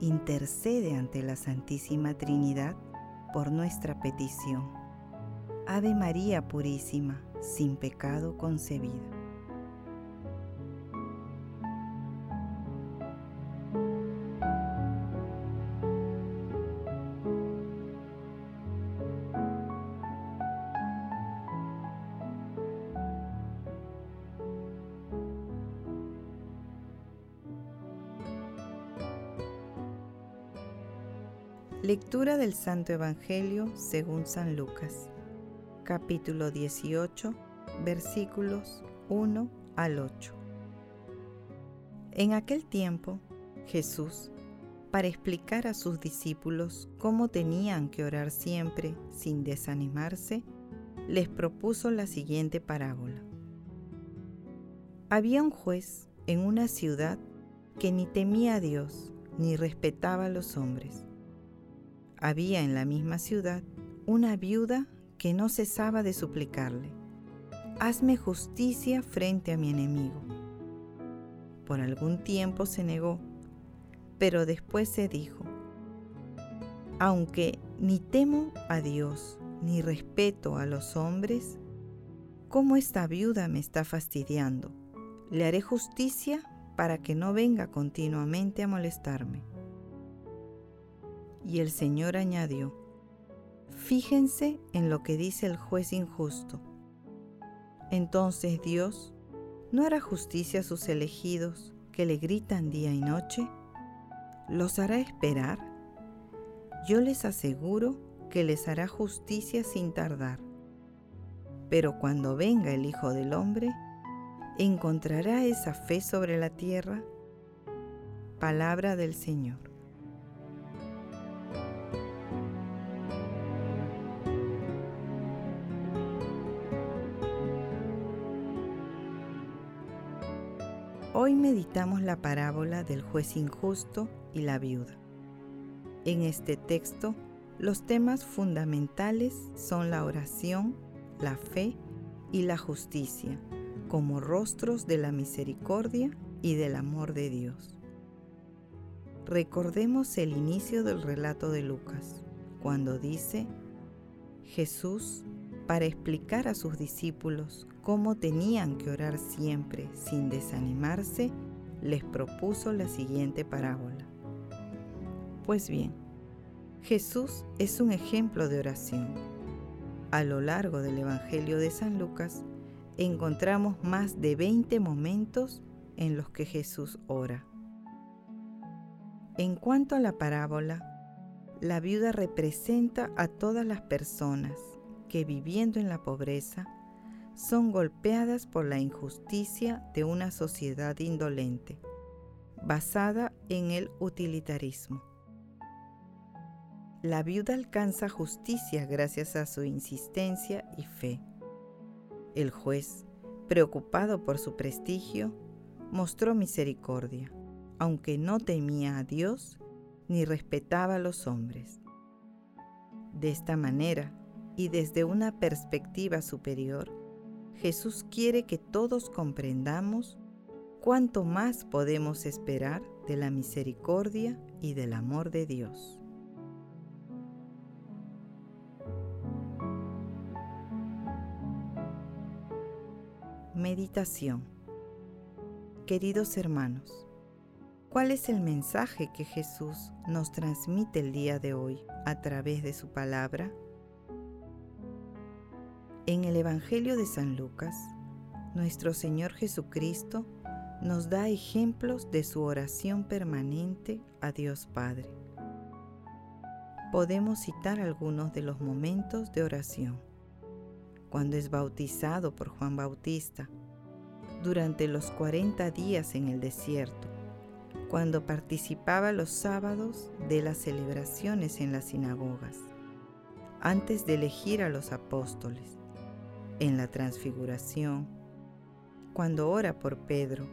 intercede ante la Santísima Trinidad por nuestra petición. Ave María Purísima, sin pecado concebida. Lectura del Santo Evangelio según San Lucas, capítulo 18, versículos 1 al 8. En aquel tiempo, Jesús, para explicar a sus discípulos cómo tenían que orar siempre sin desanimarse, les propuso la siguiente parábola. Había un juez en una ciudad que ni temía a Dios ni respetaba a los hombres había en la misma ciudad una viuda que no cesaba de suplicarle, Hazme justicia frente a mi enemigo. Por algún tiempo se negó, pero después se dijo, Aunque ni temo a Dios ni respeto a los hombres, ¿cómo esta viuda me está fastidiando? Le haré justicia para que no venga continuamente a molestarme. Y el Señor añadió, Fíjense en lo que dice el juez injusto. Entonces Dios no hará justicia a sus elegidos que le gritan día y noche. ¿Los hará esperar? Yo les aseguro que les hará justicia sin tardar. Pero cuando venga el Hijo del Hombre, ¿encontrará esa fe sobre la tierra? Palabra del Señor. Hoy meditamos la parábola del juez injusto y la viuda. En este texto, los temas fundamentales son la oración, la fe y la justicia, como rostros de la misericordia y del amor de Dios. Recordemos el inicio del relato de Lucas, cuando dice, Jesús para explicar a sus discípulos cómo tenían que orar siempre sin desanimarse, les propuso la siguiente parábola. Pues bien, Jesús es un ejemplo de oración. A lo largo del Evangelio de San Lucas encontramos más de 20 momentos en los que Jesús ora. En cuanto a la parábola, la viuda representa a todas las personas que viviendo en la pobreza son golpeadas por la injusticia de una sociedad indolente, basada en el utilitarismo. La viuda alcanza justicia gracias a su insistencia y fe. El juez, preocupado por su prestigio, mostró misericordia, aunque no temía a Dios ni respetaba a los hombres. De esta manera, y desde una perspectiva superior, Jesús quiere que todos comprendamos cuánto más podemos esperar de la misericordia y del amor de Dios. Meditación Queridos hermanos, ¿cuál es el mensaje que Jesús nos transmite el día de hoy a través de su palabra? En el Evangelio de San Lucas, nuestro Señor Jesucristo nos da ejemplos de su oración permanente a Dios Padre. Podemos citar algunos de los momentos de oración. Cuando es bautizado por Juan Bautista, durante los 40 días en el desierto, cuando participaba los sábados de las celebraciones en las sinagogas, antes de elegir a los apóstoles, en la transfiguración, cuando ora por Pedro,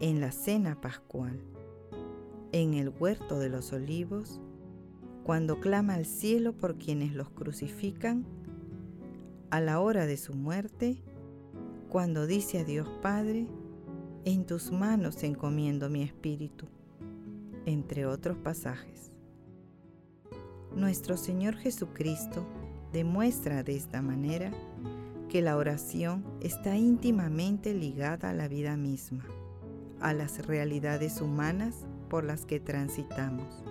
en la cena pascual, en el huerto de los olivos, cuando clama al cielo por quienes los crucifican, a la hora de su muerte, cuando dice a Dios Padre, en tus manos encomiendo mi espíritu, entre otros pasajes. Nuestro Señor Jesucristo demuestra de esta manera que la oración está íntimamente ligada a la vida misma, a las realidades humanas por las que transitamos.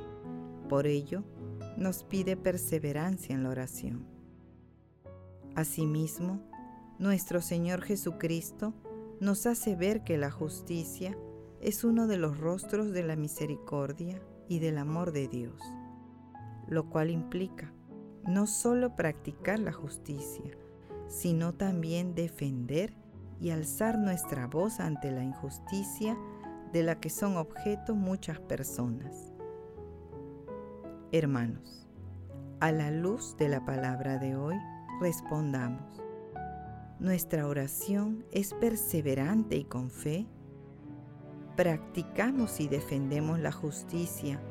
Por ello, nos pide perseverancia en la oración. Asimismo, nuestro Señor Jesucristo nos hace ver que la justicia es uno de los rostros de la misericordia y del amor de Dios, lo cual implica no solo practicar la justicia, sino también defender y alzar nuestra voz ante la injusticia de la que son objeto muchas personas. Hermanos, a la luz de la palabra de hoy, respondamos. Nuestra oración es perseverante y con fe. Practicamos y defendemos la justicia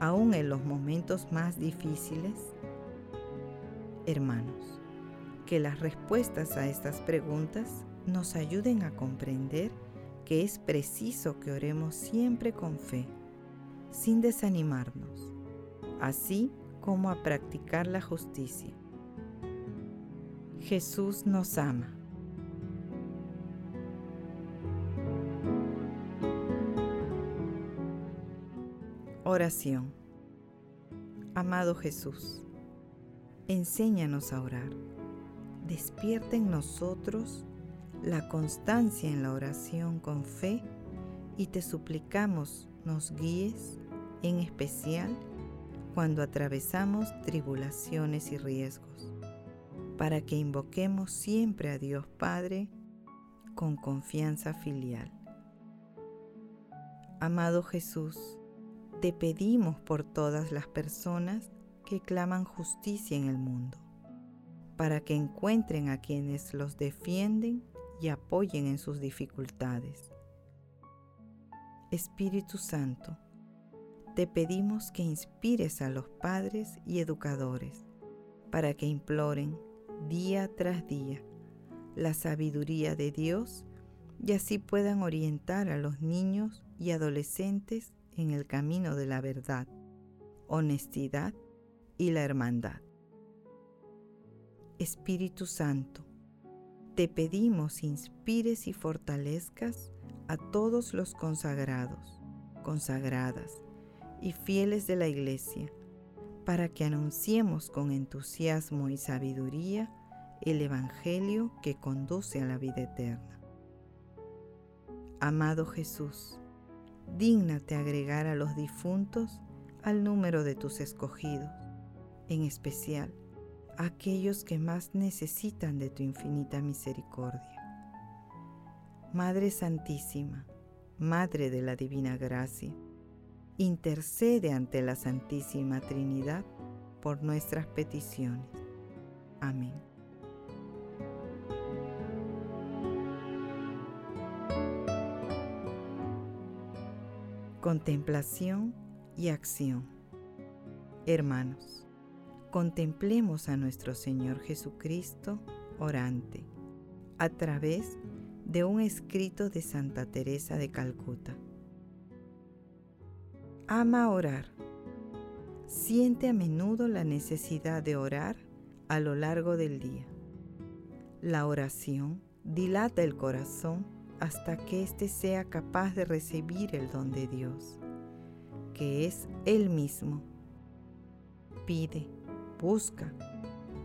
aún en los momentos más difíciles. Hermanos, que las respuestas a estas preguntas nos ayuden a comprender que es preciso que oremos siempre con fe, sin desanimarnos, así como a practicar la justicia. Jesús nos ama. Oración. Amado Jesús, enséñanos a orar. Despierta en nosotros la constancia en la oración con fe y te suplicamos nos guíes, en especial cuando atravesamos tribulaciones y riesgos para que invoquemos siempre a Dios Padre con confianza filial. Amado Jesús, te pedimos por todas las personas que claman justicia en el mundo, para que encuentren a quienes los defienden y apoyen en sus dificultades. Espíritu Santo, te pedimos que inspires a los padres y educadores para que imploren día tras día la sabiduría de Dios y así puedan orientar a los niños y adolescentes en el camino de la verdad, honestidad y la hermandad. Espíritu Santo, te pedimos inspires y fortalezcas a todos los consagrados, consagradas y fieles de la Iglesia para que anunciemos con entusiasmo y sabiduría el Evangelio que conduce a la vida eterna. Amado Jesús, dígnate agregar a los difuntos al número de tus escogidos, en especial aquellos que más necesitan de tu infinita misericordia. Madre Santísima, Madre de la Divina Gracia, intercede ante la Santísima Trinidad por nuestras peticiones. Amén. Contemplación y acción. Hermanos, contemplemos a nuestro Señor Jesucristo orante a través de un escrito de Santa Teresa de Calcuta ama orar. Siente a menudo la necesidad de orar a lo largo del día. La oración dilata el corazón hasta que éste sea capaz de recibir el don de Dios, que es Él mismo. Pide, busca,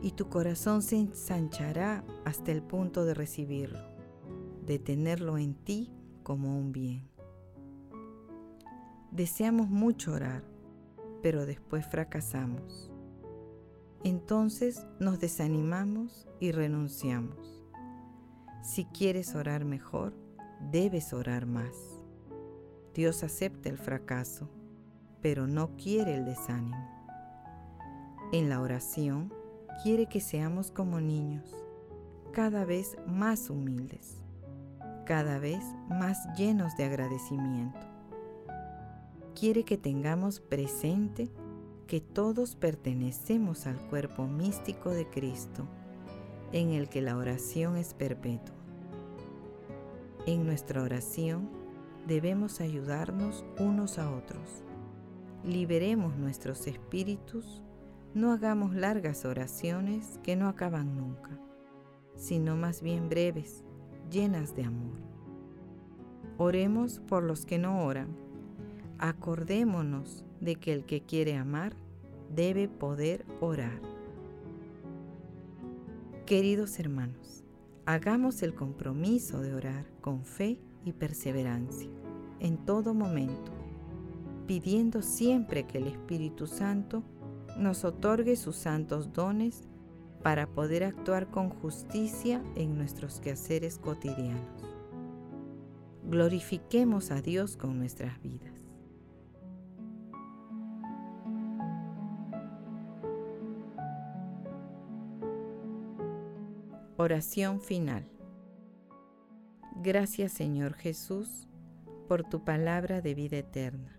y tu corazón se ensanchará hasta el punto de recibirlo, de tenerlo en ti como un bien. Deseamos mucho orar, pero después fracasamos. Entonces nos desanimamos y renunciamos. Si quieres orar mejor, debes orar más. Dios acepta el fracaso, pero no quiere el desánimo. En la oración quiere que seamos como niños, cada vez más humildes, cada vez más llenos de agradecimiento. Quiere que tengamos presente que todos pertenecemos al cuerpo místico de Cristo, en el que la oración es perpetua. En nuestra oración debemos ayudarnos unos a otros. Liberemos nuestros espíritus, no hagamos largas oraciones que no acaban nunca, sino más bien breves, llenas de amor. Oremos por los que no oran. Acordémonos de que el que quiere amar debe poder orar. Queridos hermanos, hagamos el compromiso de orar con fe y perseverancia en todo momento, pidiendo siempre que el Espíritu Santo nos otorgue sus santos dones para poder actuar con justicia en nuestros quehaceres cotidianos. Glorifiquemos a Dios con nuestras vidas. Oración final. Gracias Señor Jesús por tu palabra de vida eterna.